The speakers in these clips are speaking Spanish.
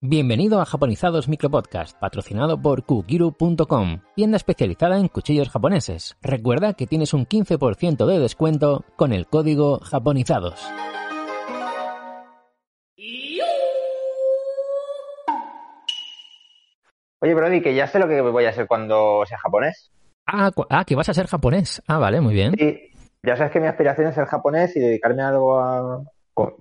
Bienvenido a Japonizados Micropodcast, patrocinado por Kukiru.com, tienda especializada en cuchillos japoneses. Recuerda que tienes un 15% de descuento con el código Japonizados. Oye, Brody, que ya sé lo que voy a hacer cuando sea japonés. Ah, ah, que vas a ser japonés. Ah, vale, muy bien. Sí, ya sabes que mi aspiración es ser japonés y dedicarme a algo a-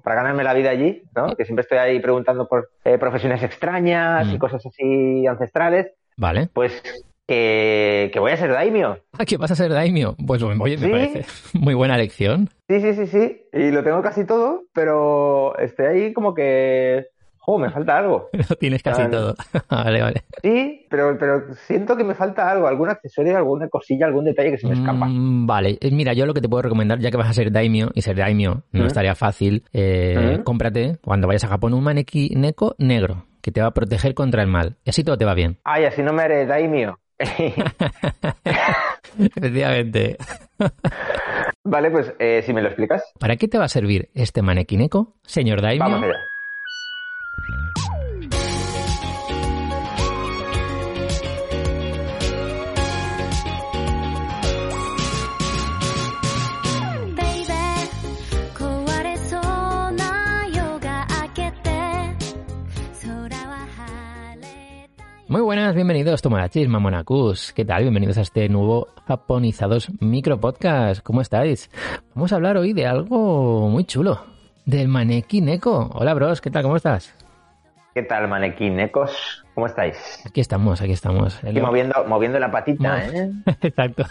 para ganarme la vida allí, ¿no? Que siempre estoy ahí preguntando por eh, profesiones extrañas y Mm. cosas así ancestrales. Vale. Pues que, que voy a ser daimyo. Ah, que vas a ser daimyo. Pues oye, me Sí. parece muy buena lección. Sí, sí, sí, sí. Y lo tengo casi todo, pero estoy ahí como que... ¡Oh, me falta algo! Lo tienes casi todo. vale, vale. Sí, pero, pero siento que me falta algo, algún accesorio, alguna cosilla, algún detalle que se me escapa. Mm, vale, Eh, mira, yo lo que te puedo recomendar, ya que vas a ser daimyo, y ser daimyo no ¿Mm? estaría fácil, eh, ¿Mm? cómprate, cuando vayas a Japón, un maneki neko negro, que te va a proteger contra el mal. Y así todo te va bien. Ay, así no me haré daimyo. Efectivamente. vale, pues eh, si me lo explicas, ¿Para qué te va a servir este maneki neko, señor daimyo? vamos allá. Muy buenas, bienvenidos Tomodachis, Mamonakus. ¿Qué tal? Bienvenidos a este nuevo Japonizados Micro Podcast. ¿Cómo estáis? Vamos a hablar hoy de algo muy chulo. Del maneki neko. Hola, bros, ¿qué tal? ¿Cómo estás? ¿Qué tal, manequinecos? ¿Cómo estáis? Aquí estamos, aquí estamos. Aquí moviendo, moviendo la patita, ¿eh? Exacto.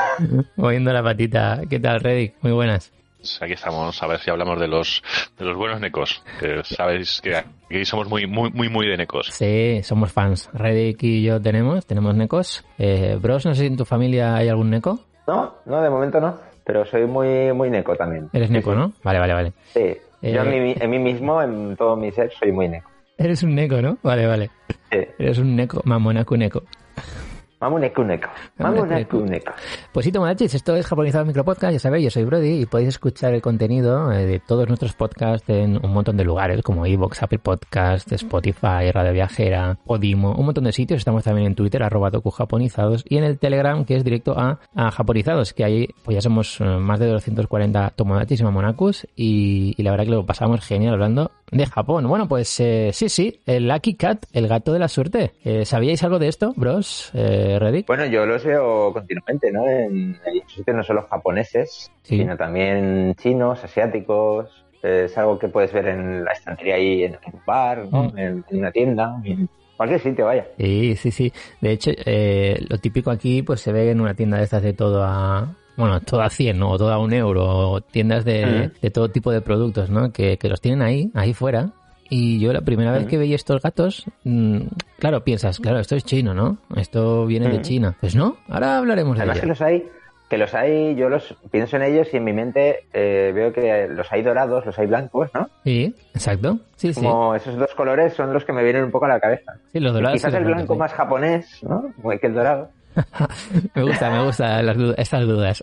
Moviendo la patita. ¿Qué tal, Reddick? Muy buenas. Pues Aquí estamos a ver si hablamos de los de los buenos necos. Que sabéis que aquí somos muy muy muy muy de necos. Sí, somos fans. Reddick y yo tenemos, tenemos necos. Eh, bros, no sé si en tu familia hay algún neco. No, no, de momento no. Pero soy muy, muy neco también. Eres neco, sí. ¿no? Vale, vale, vale. Sí. Eh, Yo en mí, en mí mismo, en todo mi ser, soy muy neco. Eres un neco, ¿no? Vale, vale. Sí. Eres un neco, mamonaku neko. Mamu neku neko. Mamu neku neko. Pues sí, Tomodachis, esto es Japonizado Micropodcast, ya sabéis, yo soy Brody y podéis escuchar el contenido eh, de todos nuestros podcasts en un montón de lugares como iVoox, Apple Podcast, Spotify, Radio Viajera, Podimo, un montón de sitios. Estamos también en Twitter, arroba Japonizados y en el Telegram que es directo a, a Japonizados, que ahí pues ya somos eh, más de 240 Tomodachis y Mamonakus y, y la verdad que lo pasamos genial hablando de Japón. Bueno, pues eh, sí, sí, el Lucky Cat, el gato de la suerte. Eh, ¿Sabíais algo de esto, bros? Eh, Reddick? Bueno, yo los veo continuamente, ¿no? En, muchos sitios no solo japoneses, Sí. sino también chinos, asiáticos. Es algo que puedes ver en la estantería ahí en un bar, ¿no? Mm. En, en una tienda, en cualquier sitio, vaya. Sí, sí, sí. De hecho, eh, lo típico aquí, pues se ve en una tienda de estas de todo a, bueno, todo a 100, ¿no? O todo a un euro, o tiendas de, todo tipo de productos, ¿no? Que, que los tienen ahí, ahí fuera. Y yo la primera vez que veía estos gatos, mm, claro, piensas, claro, esto es chino, ¿no? Esto viene de. China. Pues no, ahora hablaremos de Además que ello. los hay, que los hay, yo los pienso en ellos y en mi mente eh, veo que los hay dorados, los hay blancos, ¿no? Sí, exacto. Sí, sí. Como esos dos colores son los que me vienen un poco a la cabeza. Sí, los dorados Quizás y el blancos, blanco sí. más japonés, ¿no? Que el dorado. Me gusta, me gusta las du- estas dudas.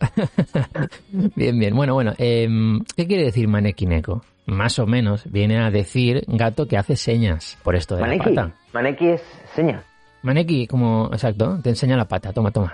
bien, bien. Bueno, bueno. em, ¿Qué quiere decir maneki neko? Más o menos viene a decir gato que hace señas por esto de Maneki. la pata. Maneki es seña. Maneki, como, exacto, te enseña la pata. Toma, toma.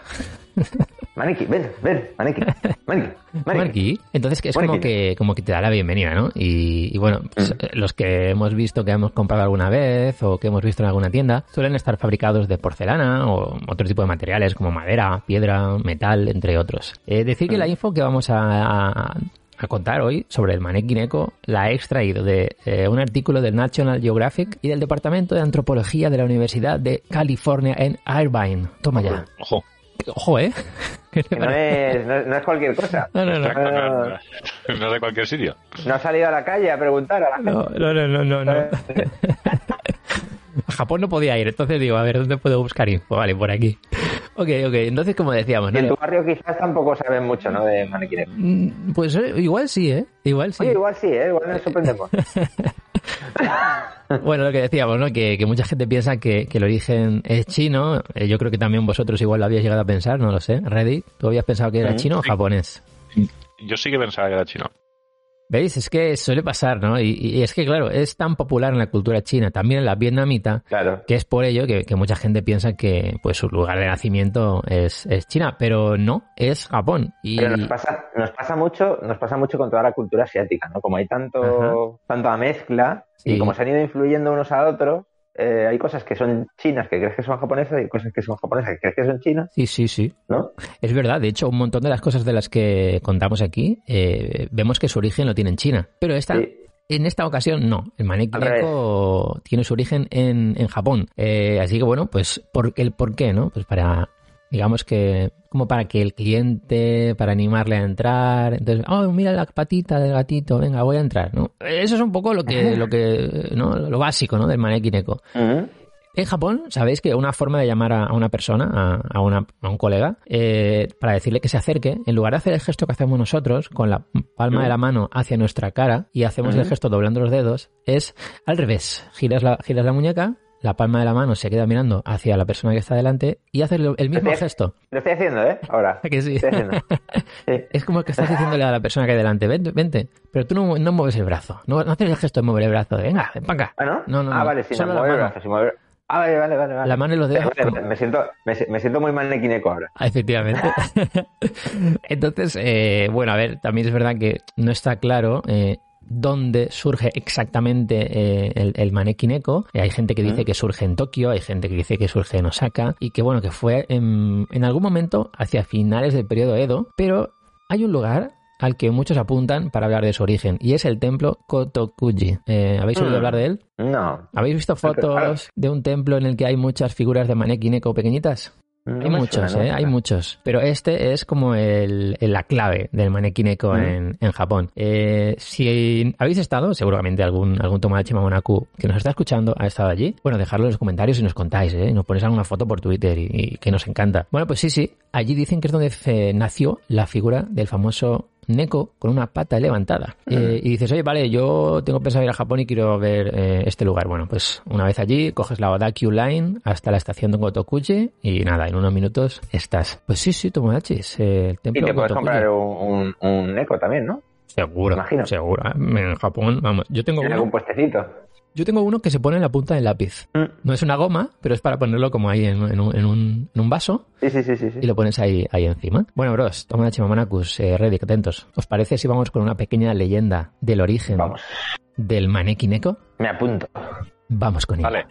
Maneki, ven, ven, Maneki. Maneki, Maneki. Entonces que es como que, como que te da la bienvenida, ¿no? Y, y bueno, pues, Mm. eh, los que hemos visto que hemos comprado alguna vez o que hemos visto en alguna tienda suelen estar fabricados de porcelana o otro tipo de materiales como madera, piedra, metal, entre otros. Eh, decir que la info que vamos a, a- a contar hoy sobre el maneki neko la he extraído de eh, un artículo del National Geographic y del Departamento de Antropología de la Universidad de California en Irvine. Toma ya. Ojo. Ojo, ¿eh? ¿Qué te Que no es, no, es- no es cualquier cosa. No, no, no. No, no, no es de cualquier sitio. No ha salido a la calle a preguntar a la gente. No, no, no, no, no. no. A Japón no podía ir, entonces digo, a ver, ¿dónde puedo buscar info? Vale, por aquí. Ok, ok, entonces como decíamos, Y ¿no? en tu barrio quizás tampoco saben mucho, ¿no? De manequines. Mm, Pues eh, igual sí, ¿eh? Igual sí. Oye, igual sí, ¿eh? Igual nos sorprendemos. Bueno, lo que decíamos, ¿no? Que, que mucha gente piensa que, que el origen es chino. Eh, yo creo que también vosotros igual lo habíais llegado a pensar, no lo sé. Reddit, ¿tú habías pensado que era Mm, chino o japonés? Yo sí que pensaba que era chino. ¿Veis? Es que suele pasar, ¿no? Y, y es que, claro, es tan popular en la cultura china, también en la vietnamita, Claro. que es por ello que, que mucha gente piensa que pues su lugar de nacimiento es, es China, pero no, es Japón. Y Pero nos pasa, nos pasa mucho, nos pasa mucho con toda la cultura asiática, ¿no? Como hay tanto, Ajá. tanta mezcla Sí. y como se han ido influyendo unos a otros, eh, hay cosas que son chinas que crees que son japonesas y cosas que son japonesas que crees que son chinas, sí, sí, sí. ¿no? Es verdad, de hecho, un montón de las cosas de las que contamos aquí, eh, vemos que su origen lo tiene en China. Pero esta, Sí. en esta ocasión no. El. Neko tiene su origen en, en Japón. Eh, así que bueno, pues por, el por qué, ¿no? Pues para, digamos que, como para que el cliente, para animarle a entrar, entonces, oh, mira la patita del gatito, venga, voy a entrar, ¿no? Eso es un poco lo que, lo que, ¿no? Lo básico, ¿no? Del Maneki Neko. En Japón, sabéis que una forma de llamar a, una persona, a, a una- a un colega, eh, para decirle que se acerque, en lugar de hacer el gesto que hacemos nosotros, con la palma de la mano hacia nuestra cara y hacemos el gesto doblando los dedos, es al revés. Giras la, giras la muñeca, la palma de la mano se queda mirando hacia la persona que está delante y haces lo- el mismo gesto. Lo estoy haciendo, ¿eh? Ahora. ¿A que sí? Estoy. Sí. Es como que estás diciéndole a la persona que hay delante, vente, vente. Pero tú no, no mueves el brazo. No, no haces el gesto de mover el brazo. de, Venga, ven para acá. ¿Ah, no? No, no, ah, no. vale, sin Solo la mover el brazo, sin mover... Ah, vale, vale, vale. vale. La mano y los dedos. Vale, me, siento, me, me siento muy manequineco ahora. Ah, Efectivamente. Entonces, eh, bueno, a ver, también es verdad que no está claro eh, dónde surge exactamente eh, el, el Maneki Neko. Eh, hay gente que dice que surge en Tokio, hay gente que dice que surge en Osaka y que, bueno, que fue en, en algún momento hacia finales del periodo Edo, pero hay un lugar al que muchos apuntan para hablar de su origen y es el templo Kotokuji. Eh, ¿Habéis oído Mm. hablar de él? No. ¿Habéis visto fotos de un templo en el que hay muchas figuras de Maneki Neko pequeñitas? No Hay muchos, ¿eh? Hay muchos. Pero este es como el, la clave del Maneki Neko Mm. en, en Japón. Eh, si habéis estado, seguramente algún, algún Tomodachi Mamonaku que nos está escuchando ha estado allí. Bueno, dejadlo en los comentarios y nos contáis, ¿eh? Nos ponéis alguna foto por Twitter y, y que nos encanta. Bueno, pues sí, sí. Allí dicen que es donde nació la figura del famoso Neko con una pata levantada. Eh, y dices, oye, vale, yo tengo pensado ir a Japón y quiero ver eh, este lugar. Bueno, pues una vez allí, coges la Odakyu Line hasta la estación de Gotokuchi y nada, en unos minutos estás. Pues sí, sí, Tomodachis, eh, el Y templo te puedes Gotokuchi. comprar un, un, un eco también, ¿no? Seguro, imagino. seguro. En Japón, vamos, yo tengo En algún puestecito. Yo tengo uno que se pone en la punta del lápiz. Mm. No es una goma, pero es para ponerlo como ahí en, en un, en un- en un vaso Sí, sí, sí, sí. sí. y lo pones ahí, ahí encima. Bueno, bros, Tomodachi Mamonakus, eh, Reddit, atentos. ¿Os parece si vamos con una pequeña leyenda del origen Vamos, del Maneki Neko? me apunto. Vamos con ello. Vale.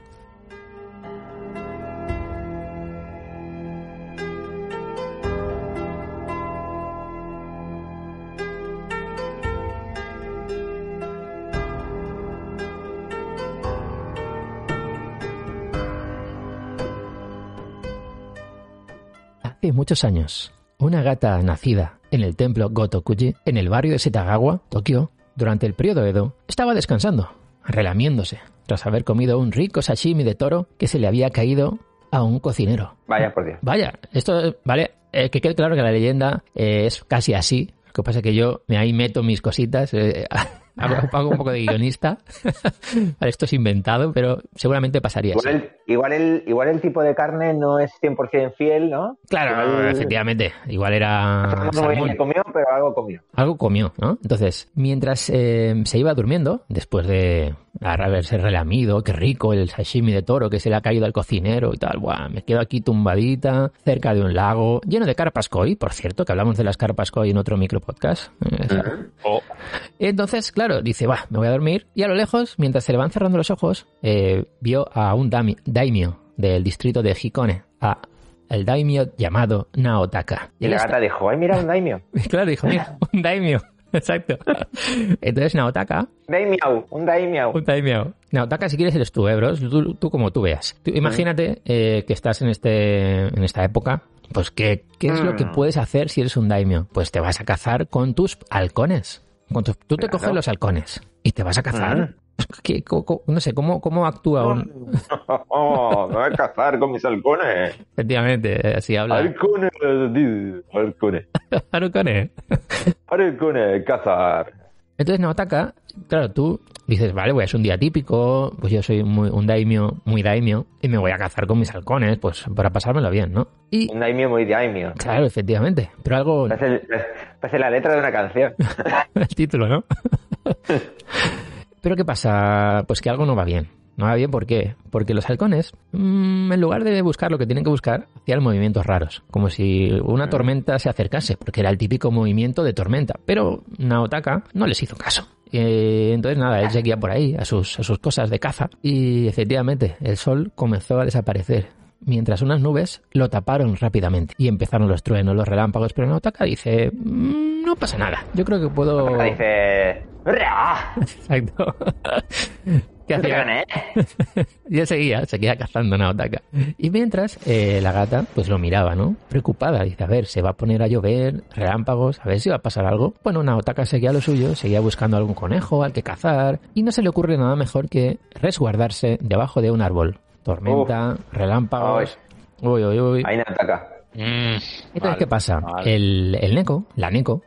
Muchos años, una gata nacida en el templo Gotokuji, en el barrio de Setagawa, Tokio, durante el periodo Edo, estaba descansando, relamiéndose, tras haber comido un rico sashimi de toro que se le había caído a un cocinero. Vaya por Dios. Vaya, esto, vale, eh, que quede claro que la leyenda eh, es casi así. Lo que pasa es que yo me ahí meto mis cositas, eh, hago, hago un poco de guionista. Esto es inventado, pero seguramente pasaría así. Igual el, igual, el, igual el tipo de carne no es 100% fiel, ¿no? Claro, Igual- efectivamente. Igual era No bien comió, pero algo comió. Algo comió, ¿no? Entonces, mientras eh, se iba durmiendo, después de haberse relamido, qué rico el sashimi de toro que se le ha caído al cocinero y tal, Buah, me quedo aquí tumbadita, cerca de un lago, lleno de carpas koi, por cierto, que hablamos de las carpas koi en otro micropodcast. Eh, O entonces, claro, dice, va, me voy a dormir. Y a lo lejos, mientras se le van cerrando los ojos, eh, vio a un daimyo del distrito de Hikone, a el daimyo llamado Naotaka. Y la gata dijo, ay, mira un daimyo. está- Claro, dijo, mira, un daimyo. Exacto. Entonces Naotaka, Daimiao, un daimiao. un daimyo. Naotaka, si quieres, eres tú, eh, bros. Tú, tú como tú veas. Tú imagínate eh, que estás en, este, en esta época. Pues, ¿qué, ¿qué es lo que Mm. puedes hacer si eres un daimyo? Pues te vas a cazar con tus halcones. Tú te Claro. coges los halcones y te vas a cazar. Mm. ¿Qué- co- co- no sé, ¿cómo, cómo actúa un... Oh, me voy a cazar con mis halcones. Efectivamente, así habla. Halcones, halcones. Harukones. Halcones, cazar. Entonces Naotaka, claro, tú dices, vale, pues es un día típico, pues yo soy muy, un daimio, muy daimio, y me voy a cazar con mis halcones, pues para pasármelo bien, ¿no? Y, Un daimio muy daimio. claro, efectivamente, pero algo... Parece, parece la letra de una canción. el título, ¿no? Pero ¿qué pasa? Pues que algo no va bien. No va bien, ¿por qué? Porque los halcones, mm, en lugar de buscar lo que tienen que buscar, hacían movimientos raros, como si una tormenta se acercase, porque era el típico movimiento de tormenta. Pero Naotaka no les hizo caso. Eh, entonces nada, él seguía por ahí a sus, a sus cosas de caza y efectivamente el sol comenzó a desaparecer mientras unas nubes lo taparon rápidamente y empezaron los truenos, los relámpagos, pero Naotaka dice, "Mm, no pasa nada, yo creo que puedo... Acá dice... Exacto. ¿Qué hacía? gané. Y él seguía, seguía cazando a Naotaka. Y mientras, eh, la gata pues lo miraba, ¿no? Preocupada. Dice, a ver, se va a poner a llover, relámpagos, a ver si va a pasar algo. Bueno, Naotaka seguía lo suyo, seguía buscando algún conejo al que cazar. Y no se le ocurre nada mejor que resguardarse debajo de un árbol. Tormenta, relámpagos. Uy, uy, uy. Ahí no ataca. Mm, Entonces, vale, ¿qué pasa? vale. El, el Neko, la Neko,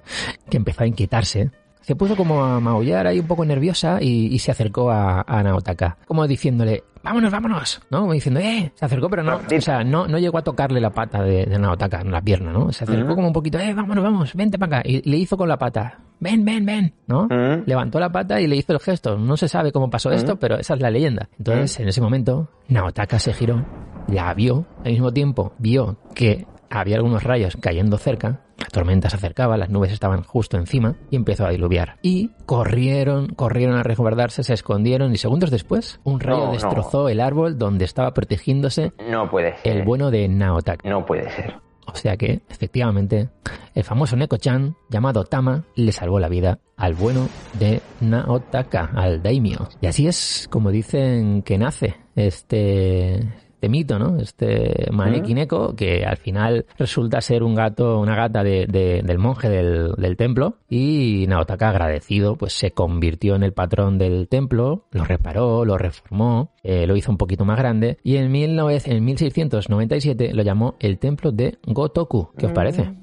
que empezó a inquietarse, se puso como a maullar ahí un poco nerviosa y, y se acercó a, a Naotaka, como diciéndole, vámonos, vámonos, ¿no? Como diciendo, eh, se acercó, pero no, o sea, no, no llegó a tocarle la pata de, de Naotaka la pierna, ¿no? Se acercó como un poquito, eh, vámonos, vamos, vente para acá. Y le hizo con la pata, ven, ven, ven, ¿no? Levantó la pata y le hizo el gesto. No se sabe cómo pasó esto, pero esa es la leyenda. Entonces, en ese momento, Naotaka se giró, la vio, al mismo tiempo vio que había algunos rayos cayendo cerca, tormenta se acercaba, las nubes estaban justo encima y empezó a diluviar. Y corrieron, corrieron a resguardarse, se escondieron y segundos después, un rayo No, no. destrozó el árbol donde estaba protegiéndose No puede ser. el bueno de Naotaka. No puede ser. O sea que, efectivamente, el famoso Neko-chan, llamado Tama, le salvó la vida al bueno de Naotaka, al daimyo. Y así es como dicen que nace este, este mito, ¿no? Este Maneki Neko, que al final resulta ser un gato, una gata de- de- del monje del, del templo. Y Naotaka, agradecido, pues se convirtió en el patrón del templo, lo reparó, lo reformó, eh, lo hizo un poquito más grande. Y en, 19 en 1697 lo llamó el templo de Gotoku. ¿Qué os parece? O sea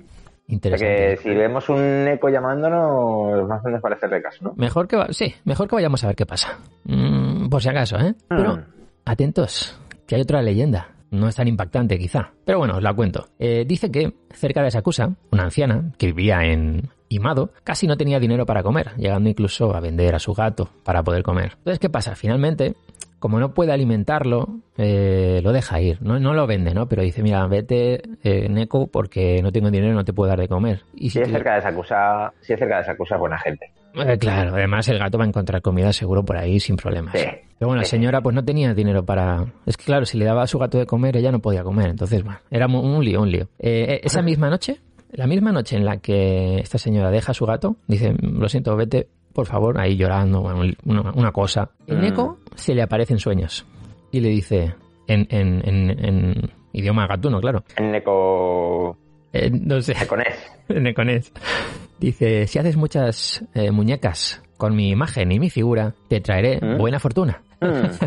Interesante. que si vemos un eco llamándonos, más o menos para hacerle caso, ¿no? Mejor que, va- sí, mejor que vayamos a ver qué pasa. Mm, por si acaso, ¿eh? Pero Mm. atentos, que hay otra leyenda. No es tan impactante, quizá. Pero bueno, os la cuento. Eh, dice que cerca de Sakusa, una anciana que vivía en Imado, casi no tenía dinero para comer, llegando incluso a vender a su gato para poder comer. Entonces, ¿qué pasa? Finalmente, como no puede alimentarlo, eh, lo deja ir. No, no lo vende, ¿no? Pero dice, mira, vete, eh, Neko, porque no tengo dinero no te puedo dar de comer. Y Si es te- cerca de Sakusa, si es cerca de Sakusa, buena gente. Eh, claro, además el gato va a encontrar comida seguro por ahí sin problemas. Sí. Pero bueno, la señora pues no tenía dinero para... Es que claro, si le daba a su gato de comer, ella no podía comer. Entonces, bueno, era un lío, un lío. Eh, eh, esa misma noche, la misma noche en la que esta señora deja a su gato, dice, lo siento, vete, por favor, ahí llorando, bueno, una, una cosa. El Mm. Neko se le aparece en sueños y le dice, en, en, en, en idioma gatuno, claro. En Neko... Eh, no sé. Nekonés. Neconés. Dice, si haces muchas eh, muñecas con mi imagen y mi figura, te traeré ¿Mm? buena fortuna. Mm.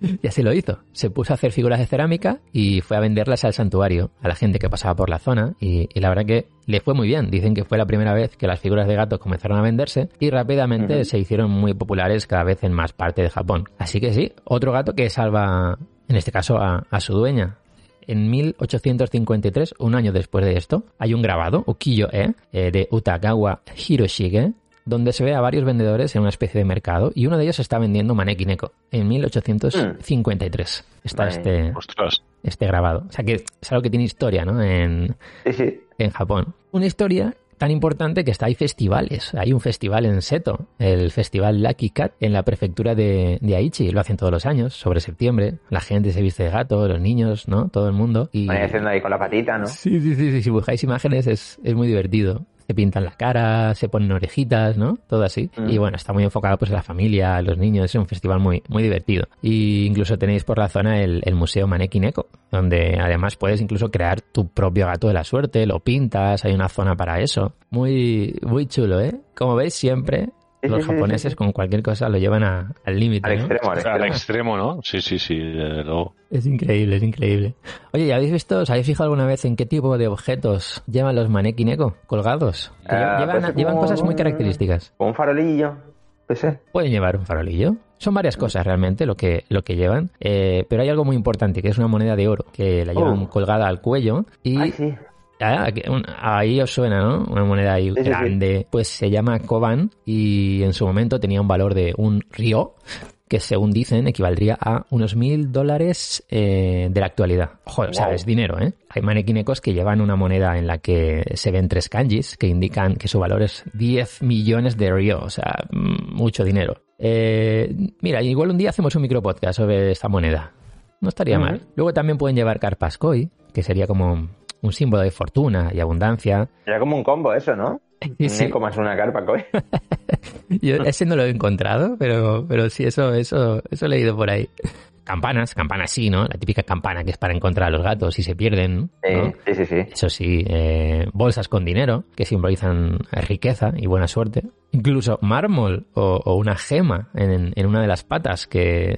Y así lo hizo. Se puso a hacer figuras de cerámica y fue a venderlas al santuario, a la gente que pasaba por la zona. Y, y la verdad que le fue muy bien. Dicen que fue la primera vez que las figuras de gatos comenzaron a venderse y rápidamente se hicieron muy populares cada vez en más parte de Japón. Así que sí, otro gato que salva, en este caso, a, a su dueña. En 1853, un año después de esto, hay un grabado, Ukiyo-e, eh, de Utagawa Hiroshige, donde se ve a varios vendedores en una especie de mercado y uno de ellos está vendiendo Maneki Neko en 1853. Está este, Ostras. este grabado. O sea que es algo que tiene historia, ¿no? En, Sí, sí. en Japón. Una historia tan importante que hasta hay festivales. Hay un festival en Seto, el festival Lucky Cat, en la prefectura de, de Aichi. Lo hacen todos los años, sobre septiembre. La gente se viste de gato, los niños, ¿no? Todo el mundo. Y... Van haciendo ahí con la patita, ¿no? Sí, sí, sí, sí. Si buscáis imágenes es, es muy divertido. Se pintan la cara, se ponen orejitas, ¿no? Todo así. Mm. Y bueno, está muy enfocado pues a la familia, a los niños. Es un festival muy, muy divertido. Y incluso tenéis por la zona el, el Museo Maneki Neko, donde además puedes incluso crear tu propio gato de la suerte, lo pintas, hay una zona para eso. Muy, muy chulo, ¿eh? Como veis, siempre los japoneses con cualquier cosa lo llevan a- al límite. Al ¿no? extremo, al Al extremo. extremo, ¿no? Sí, sí, sí. desde luego. Es increíble, es increíble. Oye, ¿ya habéis visto, os habéis fijado alguna vez en qué tipo de objetos llevan los eco colgados? Ah, llevan, pues llevan cosas muy características. Un farolillo. Pues. Pueden llevar un farolillo. Son varias cosas realmente lo que, lo que llevan. Eh, pero hay algo muy importante, que es una moneda de oro, que la llevan Oh. colgada al cuello. Y Ay, sí. Ah, ahí os suena, ¿no? Una moneda ahí Sí, sí, sí. grande. Pues se llama Koban y en su momento tenía un valor de un río que según dicen equivaldría a unos mil dólares eh, de la actualidad. Ojo, o sea, es dinero, ¿eh? Hay manequinecos que llevan una moneda en la que se ven tres kanjis que indican que su valor es 10 millones de río, o sea, mm, mucho dinero. Eh, mira, igual un día hacemos un micropodcast sobre esta moneda. No estaría mal. Luego también pueden llevar carpas koi, que sería como un símbolo de fortuna y abundancia. Era como un combo eso, ¿no? Sí, más una carpa, coi. Yo ese no lo he encontrado, pero, pero sí, eso, eso, eso he leído por ahí. Campanas, campanas sí, ¿no? La típica campana que es para encontrar a los gatos si se pierden, ¿no? Sí, sí, sí. Eso sí, eh, bolsas con dinero que simbolizan riqueza y buena suerte. Incluso mármol o, o una gema en, en una de las patas que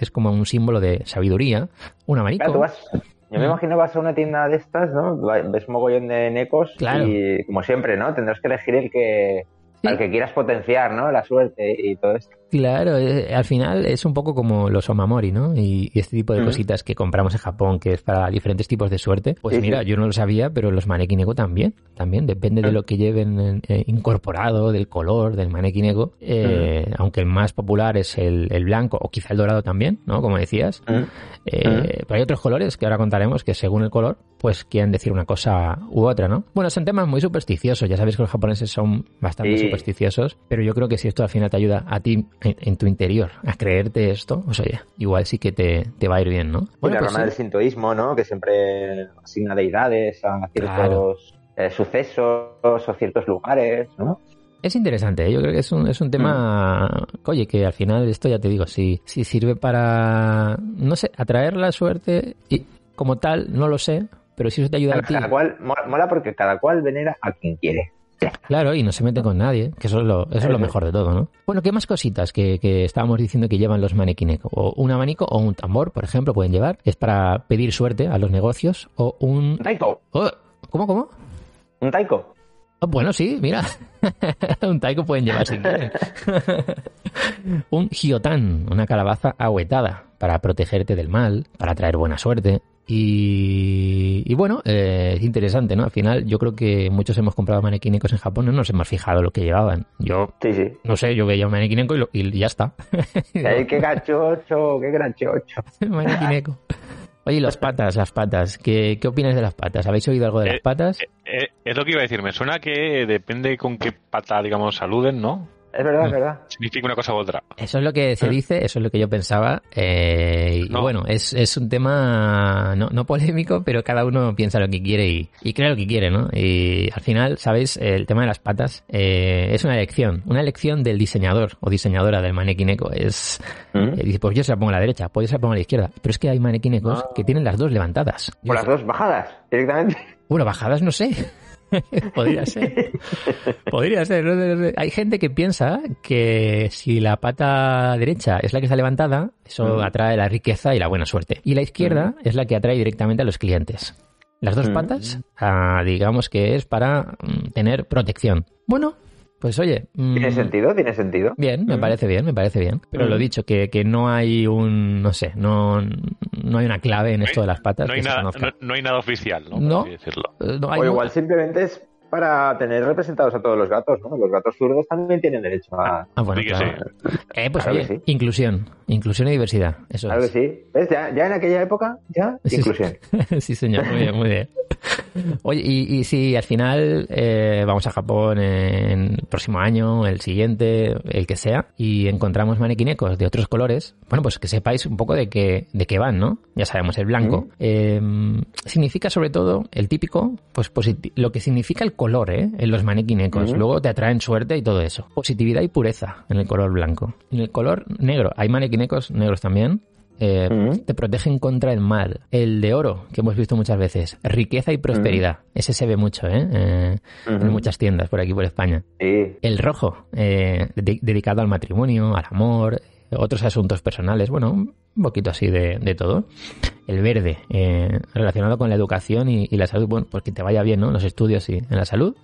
es como un símbolo de sabiduría. Un abanico. Claro, tú vas, yo me imagino vas a una tienda de estas, ¿no? Ves mogollón de necos Claro. y como siempre, ¿no? Tendrás que elegir el que Sí. al que quieras potenciar, ¿no? La suerte y todo esto. Claro, eh, al final es un poco como los omamori, ¿no? Y, y este tipo de cositas que compramos en Japón, que es para diferentes tipos de suerte. Pues Sí, mira, sí. yo no lo sabía, pero los manequineko también. También depende de Mm. lo que lleven eh, incorporado, del color del manequineko. Eh, Aunque el más popular es el, el blanco o quizá el dorado también, ¿no? Como decías. Eh, Pero hay otros colores que ahora contaremos que según el color, pues quieren decir una cosa u otra, ¿no? Bueno, son temas muy supersticiosos. Ya sabéis que los japoneses son bastante Sí. supersticiosos, pero yo creo que si esto al final te ayuda a ti en, en tu interior a creerte esto, pues oye, igual sí que te, te va a ir bien, ¿no? y la pues rama sí. del sintoísmo, ¿no? Que siempre asigna deidades a ciertos eh, sucesos o ciertos lugares, ¿no? Es interesante, ¿eh? yo creo que es un, es un tema, Mm. oye, que al final esto ya te digo, si, si sirve para, no sé, atraer la suerte y como tal, no lo sé, pero si eso te ayuda a ti, Cada cual, mola porque cada cual venera a quien quiere. Claro, y no se mete con nadie, que eso es lo, eso es lo Eso. mejor de todo, ¿no? Bueno, ¿qué más cositas que, que estábamos diciendo que llevan los manequineco? O un abanico o un tambor, por ejemplo, pueden llevar, es para pedir suerte a los negocios, o un... Taiko, oh, ¿Cómo, cómo? un taiko. Ah, bueno, sí, mira. un taiko pueden llevar si quieren. un hiotan, una calabaza ahuetada para protegerte del mal, para traer buena suerte. Y, y bueno, eh, es interesante, ¿no? Al final yo creo que muchos hemos comprado manequinecos en Japón, no nos hemos fijado lo que llevaban. Yo, Sí, sí. no sé, yo veía un manequineco y, lo- y ya está. Ay, qué gachocho, qué gran chocho. manequineco. Oye, y las patas, las patas. ¿Qué, ¿Qué opinas de las patas? ¿Habéis oído algo de las Eh, patas? Eh, es lo que iba a decir. Me suena que depende con qué pata, digamos, saluden, ¿no? Es verdad, Mm. es verdad. Significa una cosa u otra. Eso es lo que se dice, eso es lo que yo pensaba. eh, y No. bueno, es, es un tema no, no polémico, pero cada uno piensa lo que quiere y, y cree lo que quiere, ¿no? Y al final, ¿sabéis? El tema de las patas eh, es una elección, una elección del diseñador o diseñadora del manequineco. Es, Mm. eh, dice, pues yo se la pongo a la derecha, pues yo se la pongo a la izquierda. Pero es que hay manequinecos Ah. que tienen las dos levantadas. Por las dos bajadas, directamente. Bueno, bajadas no sé. Podría ser. Podría ser. Hay gente que piensa que si la pata derecha es la que está levantada, eso Mm. atrae la riqueza y la buena suerte. Y la izquierda es la que atrae directamente a los clientes. Las dos Mm. patas, ah, digamos que es para mm, tener protección. Bueno, pues oye. mm, Tiene sentido, tiene sentido. Bien, me Mm. parece bien, me parece bien. Pero Mm. lo dicho, que, que no hay un, no sé, no, no hay una clave en esto de las patas. No hay, nada, no, no hay nada oficial, ¿no? Por No. así decirlo. Eh, no hay O igual simplemente es para tener representados a todos los gatos, ¿no? Los gatos zurdos también tienen derecho a... Ah, bueno, Sí que claro. Eh, pues Claro oye, que sí. inclusión, inclusión y diversidad, eso Claro que sí. ¿Ves? Ya, ya en aquella época, ya, Sí, inclusión. sí, señor, muy bien, muy bien. Oye, y, y si al final eh, vamos a Japón en el próximo año, el siguiente, el que sea, y encontramos manequinecos de otros colores, bueno, pues que sepáis un poco de qué, de qué van, ¿no? Ya sabemos, el blanco. Eh, significa sobre todo el típico, pues lo que significa el color, ¿eh? En los manequinecos. Ujú. Luego te atraen suerte y todo eso. Positividad y pureza en el color blanco. En el color negro, hay manequinecos negros también, eh, Ujú. te protegen contra el mal. El de oro, que hemos visto muchas veces, riqueza y prosperidad. Ese se ve mucho, ¿eh? Eh, En muchas tiendas por aquí, por España. El rojo, eh, de- dedicado al matrimonio, al amor, otros asuntos personales, bueno, un poquito así de, de todo. El verde, eh, relacionado con la educación y, y la salud, bueno, pues que te vaya bien, ¿no? Los estudios y en la salud.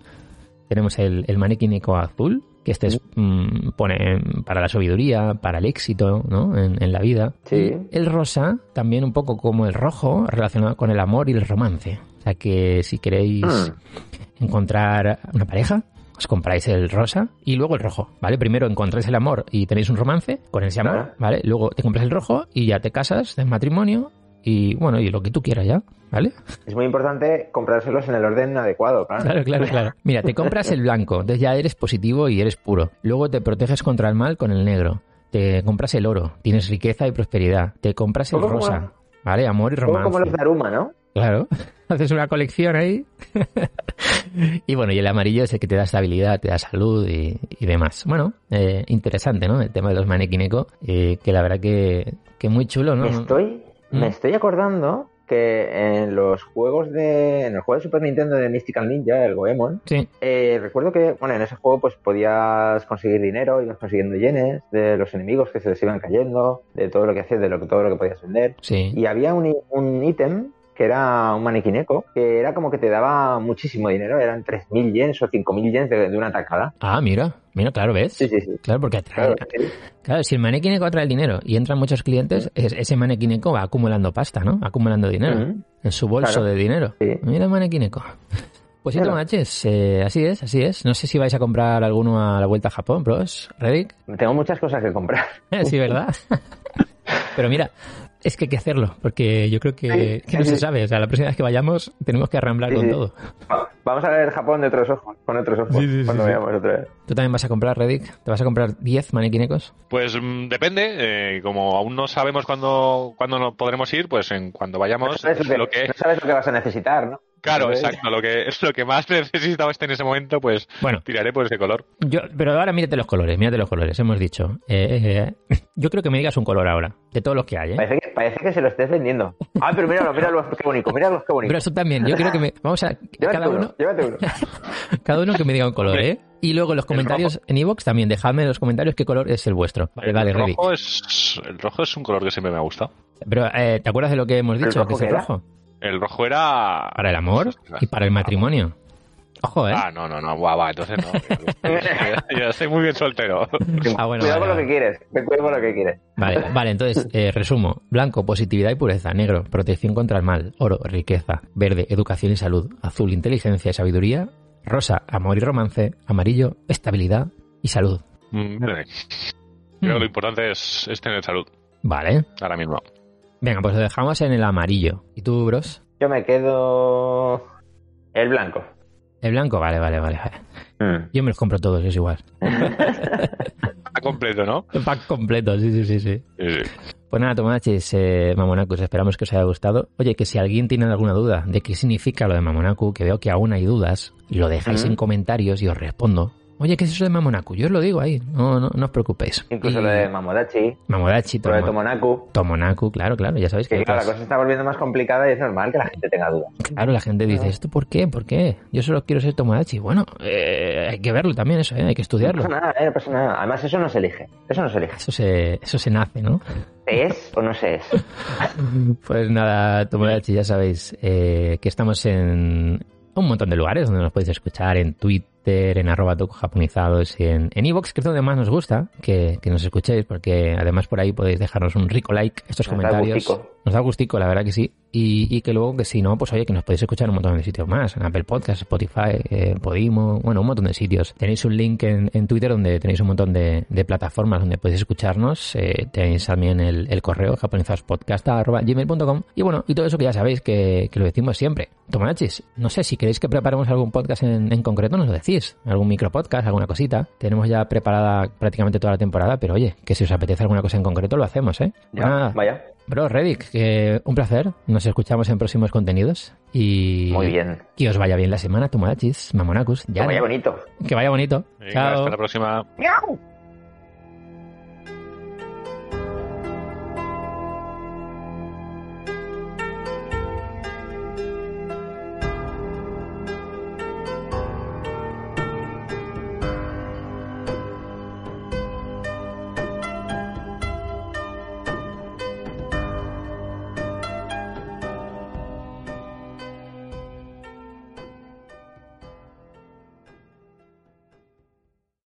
Tenemos el, el maniquí azul, que este es, mm, pone para la sabiduría, para el éxito, ¿no? En, en la vida. Sí. El rosa, también un poco como el rojo, relacionado con el amor y el romance. O sea que si queréis Mm. encontrar una pareja, os compráis el rosa y luego el rojo, ¿vale? Primero encontráis el amor y tenéis un romance con ese amor, Claro. ¿vale? Luego te compras el rojo y ya te casas, en matrimonio y bueno, y lo que tú quieras ya, ¿vale? Es muy importante comprárselos en el orden adecuado, claro. Claro, claro, claro. Mira, te compras el blanco, entonces ya eres positivo y eres puro. Luego te proteges contra el mal con el negro. Te compras el oro, tienes riqueza y prosperidad. Te compras el como- rosa, ¿vale? Amor y romance. como los de Aruma, ¿no? Claro, haces una colección ahí. y bueno, y el amarillo es el que te da estabilidad, te da salud y, y demás. Bueno, eh, interesante, ¿no? El tema de los manequineco, eh, que la verdad que, que muy chulo, ¿no? Me estoy, Mm. me estoy acordando que en los juegos de. En el juego de Super Nintendo de Mystical Ninja, el Goemon, Sí, eh, recuerdo que, bueno, en ese juego pues podías conseguir dinero, ibas consiguiendo yenes de los enemigos que se les iban cayendo, de todo lo que hacías, de lo que, todo lo que podías vender. sí. Y había un ítem que era un maniquineco, que era como que te daba muchísimo dinero, eran 3.000 yens o 5.000 yens de, de una tacada. Ah, mira, mira, claro, ¿ves? Sí, sí, sí. Claro, porque atrae. Claro, Claro, si el manequineco atrae el dinero y entran muchos clientes, es- ese manequineco va acumulando pasta, ¿no? Acumulando dinero en su bolso Claro. de dinero. Sí. Mira el manequineco. Pues sí, tomaches, eh, así es, así es. No sé si vais a comprar alguno a la vuelta a Japón, bros. ¿Reddick? Tengo muchas cosas que comprar. sí, ¿verdad? Pero mira, es que hay que hacerlo, porque yo creo que, Sí, que no sí, se sabe. O sea, la próxima vez que vayamos tenemos que arramblar Sí, con sí. todo. Va- Vamos a ver Japón de otros ojos, con otros ojos, Sí, sí, sí, cuando sí. veamos otra vez. ¿Tú también vas a comprar, Reddick? ¿Te vas a comprar 10 manequinecos? Pues mm, depende, eh, como aún no sabemos cuándo, cuándo no podremos ir, pues en cuando vayamos, No sabes, lo que, lo que, no sabes lo que vas a necesitar, ¿no? Claro, exacto, lo que es lo que más necesitaba este en ese momento, pues Bueno, tiraré por ese color. yo, pero ahora mírate los colores, mírate los colores, hemos dicho. Eh, eh, yo creo que me digas un color ahora, de todos los que hay, ¿eh? Parece que, parece que se lo estés vendiendo. Ah, pero míralo, míralo, qué bonito, míralo, qué bonito. Pero eso también, yo creo que me... Vamos a... Llévate Cada uno, uno, llévate uno. cada uno que me diga un color, ¿eh? Y luego en los comentarios en iVoox también, dejadme en los comentarios qué color es el vuestro. Vale, vale, el, rojo es, el rojo es un color que siempre me ha gustado. Pero, eh, ¿te acuerdas de lo que hemos ¿El dicho? rojo Que es el rojo. El rojo era... Para el amor y para el matrimonio. Ojo, ¿eh? Ah, no, no, no, guau, guau, entonces no. ya, ya estoy muy bien soltero. Ah, bueno, cuidado vale, con lo que quieres, ten cuidado con lo que quieres. Vale, vale, entonces, eh, resumo. Blanco, positividad y pureza. Negro, protección contra el mal. Oro, riqueza. Verde, educación y salud. Azul, inteligencia y sabiduría. Rosa, amor y romance. Amarillo, estabilidad y salud. Mm, verde. Creo que lo importante es, es tener salud, Vale. ahora mismo. Venga, pues lo dejamos en el amarillo. ¿Y tú, bros? Yo me quedo el blanco. El blanco, vale, vale, vale. vale. Mm. Yo me los compro todos, es igual. Está completo, ¿no? El pack completo, sí, sí, sí, sí. Sí, sí. Pues nada, Tomachis, eh, Mamonacus, esperamos que os haya gustado. Oye, que si alguien tiene alguna duda de qué significa lo de Mamonaku, que veo que aún hay dudas, lo dejáis Ujú. en comentarios y os respondo. Oye, ¿qué es eso de Mamonaku? Yo os lo digo ahí, no, no, no os preocupéis. Incluso Y lo de Mamodachi, Mamodachi, lo de Tomo- Tomonaku. Tomonaku, claro, claro, ya sabéis que claro, la cosa se está volviendo más complicada y es normal que la gente tenga dudas. Claro, la gente dice, ¿esto por qué? ¿Por qué? Yo solo quiero ser Tomodachi. Bueno, eh, hay que verlo también eso, ¿eh? hay que No estudiarlo. pasa nada, eh, no pasa nada. Además, eso no se elige. Eso no se elige. Eso se, eso se nace, ¿no? ¿Se es o no se es? Pues nada, Tomodachi, ya sabéis eh, que estamos en un montón de lugares donde nos podéis escuchar, en Twitter, en arroba toco japonizados y en en iVoox, que es donde más nos gusta que, que nos escuchéis, porque además por ahí podéis dejarnos un rico like, estos Nos comentarios. Nos da gustico, la verdad que sí. Y, y que luego, que si no, pues oye, que nos podéis escuchar en un montón de sitios más, en Apple Podcast, Spotify, eh, Podimo, bueno, un montón de sitios. Tenéis un link en, en Twitter donde tenéis un montón de, de plataformas donde podéis escucharnos. Eh, tenéis también el, el correo japonizadospodcast.gmail.com y bueno, y todo eso que ya sabéis que, que lo decimos siempre. Tomachis, no sé si queréis que preparemos algún podcast en, en concreto, nos lo decís. Algún micropodcast, alguna cosita. Tenemos ya preparada prácticamente toda la temporada, pero oye, que si os apetece alguna cosa en concreto, lo hacemos, ¿eh? Ya, Nada, vaya. Bro, Reddick, que un placer. Nos escuchamos en próximos contenidos. Y Muy bien. que os vaya bien la semana, Tomachis, Mamonacus. Que Ya vaya bonito. que vaya bonito. Venga, Chao. hasta la próxima. ¡Miau!